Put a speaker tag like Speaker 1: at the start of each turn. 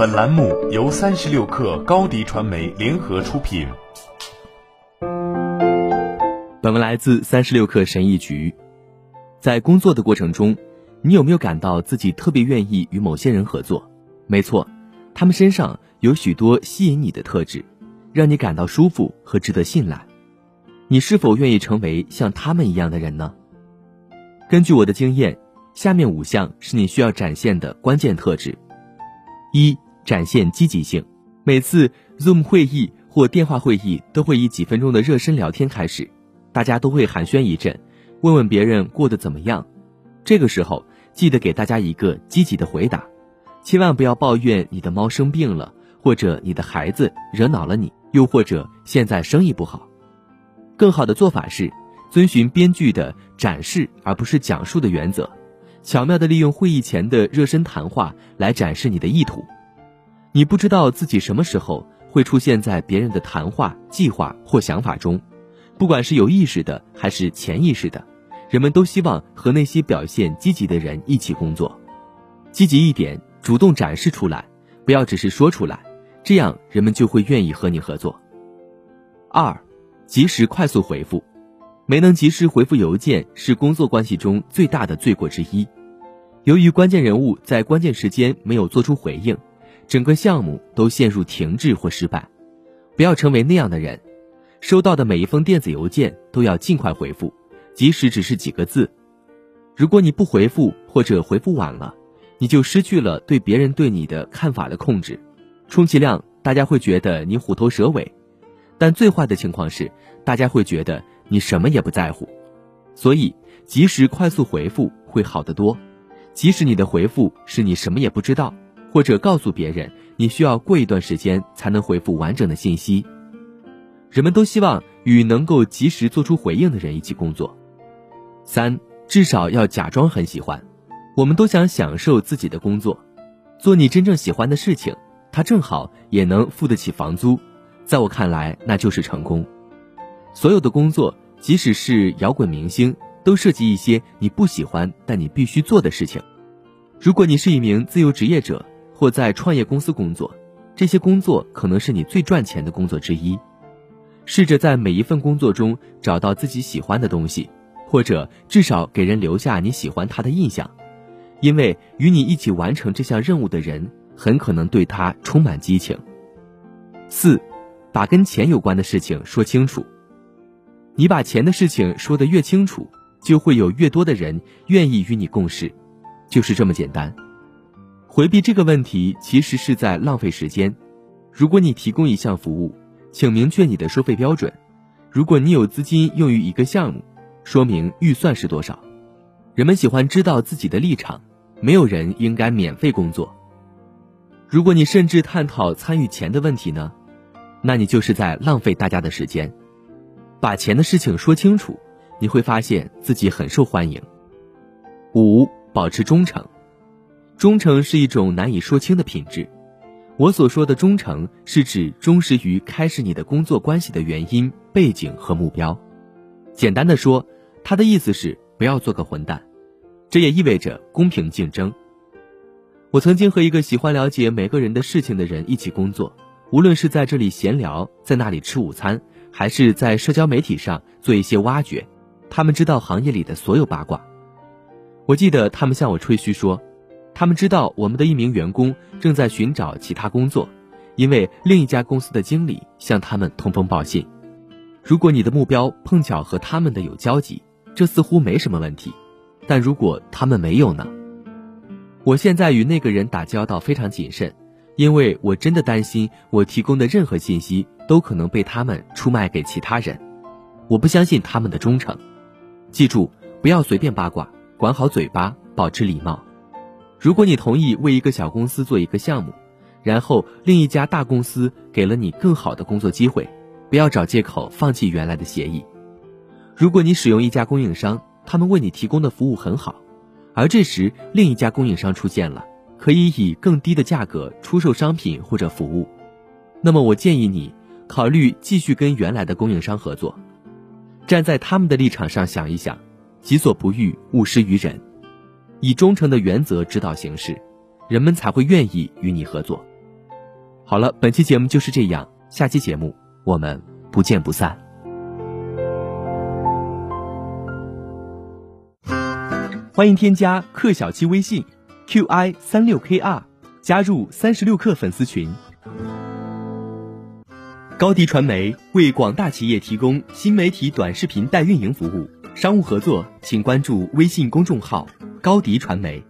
Speaker 1: 本栏目由三十六氪高低传媒联合出品。
Speaker 2: 本文来自三十六氪神译局。在工作的过程中，你有没有感到自己特别愿意与某些人合作？没错，他们身上有许多吸引你的特质，让你感到舒服和值得信赖。你是否愿意成为像他们一样的人呢？根据我的经验，下面五项是你需要展现的关键特质：一。展现积极性。每次 Zoom 会议或电话会议都会以几分钟的热身聊天开始，大家都会寒暄一阵，问问别人过得怎么样。这个时候记得给大家一个积极的回答，千万不要抱怨你的猫生病了，或者你的孩子惹恼了你，又或者现在生意不好。更好的做法是遵循编剧的展示而不是讲述的原则，巧妙地利用会议前的热身谈话来展示你的意图。你不知道自己什么时候会出现在别人的谈话、计划或想法中，不管是有意识的还是潜意识的，人们都希望和那些表现积极的人一起工作。积极一点，主动展示出来，不要只是说出来，这样人们就会愿意和你合作。二，及时快速回复，没能及时回复邮件是工作关系中最大的罪过之一。由于关键人物在关键时间没有做出回应。整个项目都陷入停滞或失败，不要成为那样的人。收到的每一封电子邮件都要尽快回复，即使只是几个字。如果你不回复或者回复晚了，你就失去了对别人对你的看法的控制，充其量大家会觉得你虎头蛇尾，但最坏的情况是大家会觉得你什么也不在乎。所以，及时快速回复会好得多，即使你的回复是你什么也不知道。或者告诉别人，你需要过一段时间才能回复完整的信息。人们都希望与能够及时做出回应的人一起工作。三，至少要假装很喜欢。我们都想享受自己的工作，做你真正喜欢的事情，它正好也能付得起房租。在我看来，那就是成功。所有的工作，即使是摇滚明星，都涉及一些你不喜欢但你必须做的事情。如果你是一名自由职业者，或在创业公司工作，这些工作可能是你最赚钱的工作之一。试着在每一份工作中找到自己喜欢的东西，或者至少给人留下你喜欢他的印象，因为与你一起完成这项任务的人很可能对他充满激情。四，把跟钱有关的事情说清楚。你把钱的事情说得越清楚，就会有越多的人愿意与你共事，就是这么简单。回避这个问题其实是在浪费时间。如果你提供一项服务，请明确你的收费标准。如果你有资金用于一个项目，说明预算是多少。人们喜欢知道自己的立场，没有人应该免费工作。如果你甚至探讨参与钱的问题呢？那你就是在浪费大家的时间。把钱的事情说清楚，你会发现自己很受欢迎。五，保持忠诚。忠诚是一种难以说清的品质。我所说的忠诚，是指忠实于开始你的工作关系的原因、背景和目标。简单的说，他的意思是不要做个混蛋。这也意味着公平竞争。我曾经和一个喜欢了解每个人的事情的人一起工作，无论是在这里闲聊，在那里吃午餐，还是在社交媒体上做一些挖掘，他们知道行业里的所有八卦。我记得他们向我吹嘘说。他们知道我们的一名员工正在寻找其他工作，因为另一家公司的经理向他们通风报信。如果你的目标碰巧和他们的有交集，这似乎没什么问题。但如果他们没有呢？我现在与那个人打交道非常谨慎，因为我真的担心我提供的任何信息都可能被他们出卖给其他人。我不相信他们的忠诚。记住，不要随便八卦，管好嘴巴，保持礼貌。如果你同意为一个小公司做一个项目，然后另一家大公司给了你更好的工作机会，不要找借口放弃原来的协议。如果你使用一家供应商，他们为你提供的服务很好，而这时另一家供应商出现了，可以以更低的价格出售商品或者服务，那么我建议你考虑继续跟原来的供应商合作。站在他们的立场上想一想，己所不欲，勿施于人。以忠诚的原则指导行事，人们才会愿意与你合作。好了，本期节目就是这样，下期节目我们不见不散。欢迎添加克小七微信，qi 三六 kr，加入三十六课粉丝群。高迪传媒为广大企业提供新媒体短视频代运营服务，商务合作请关注微信公众号高迪传媒。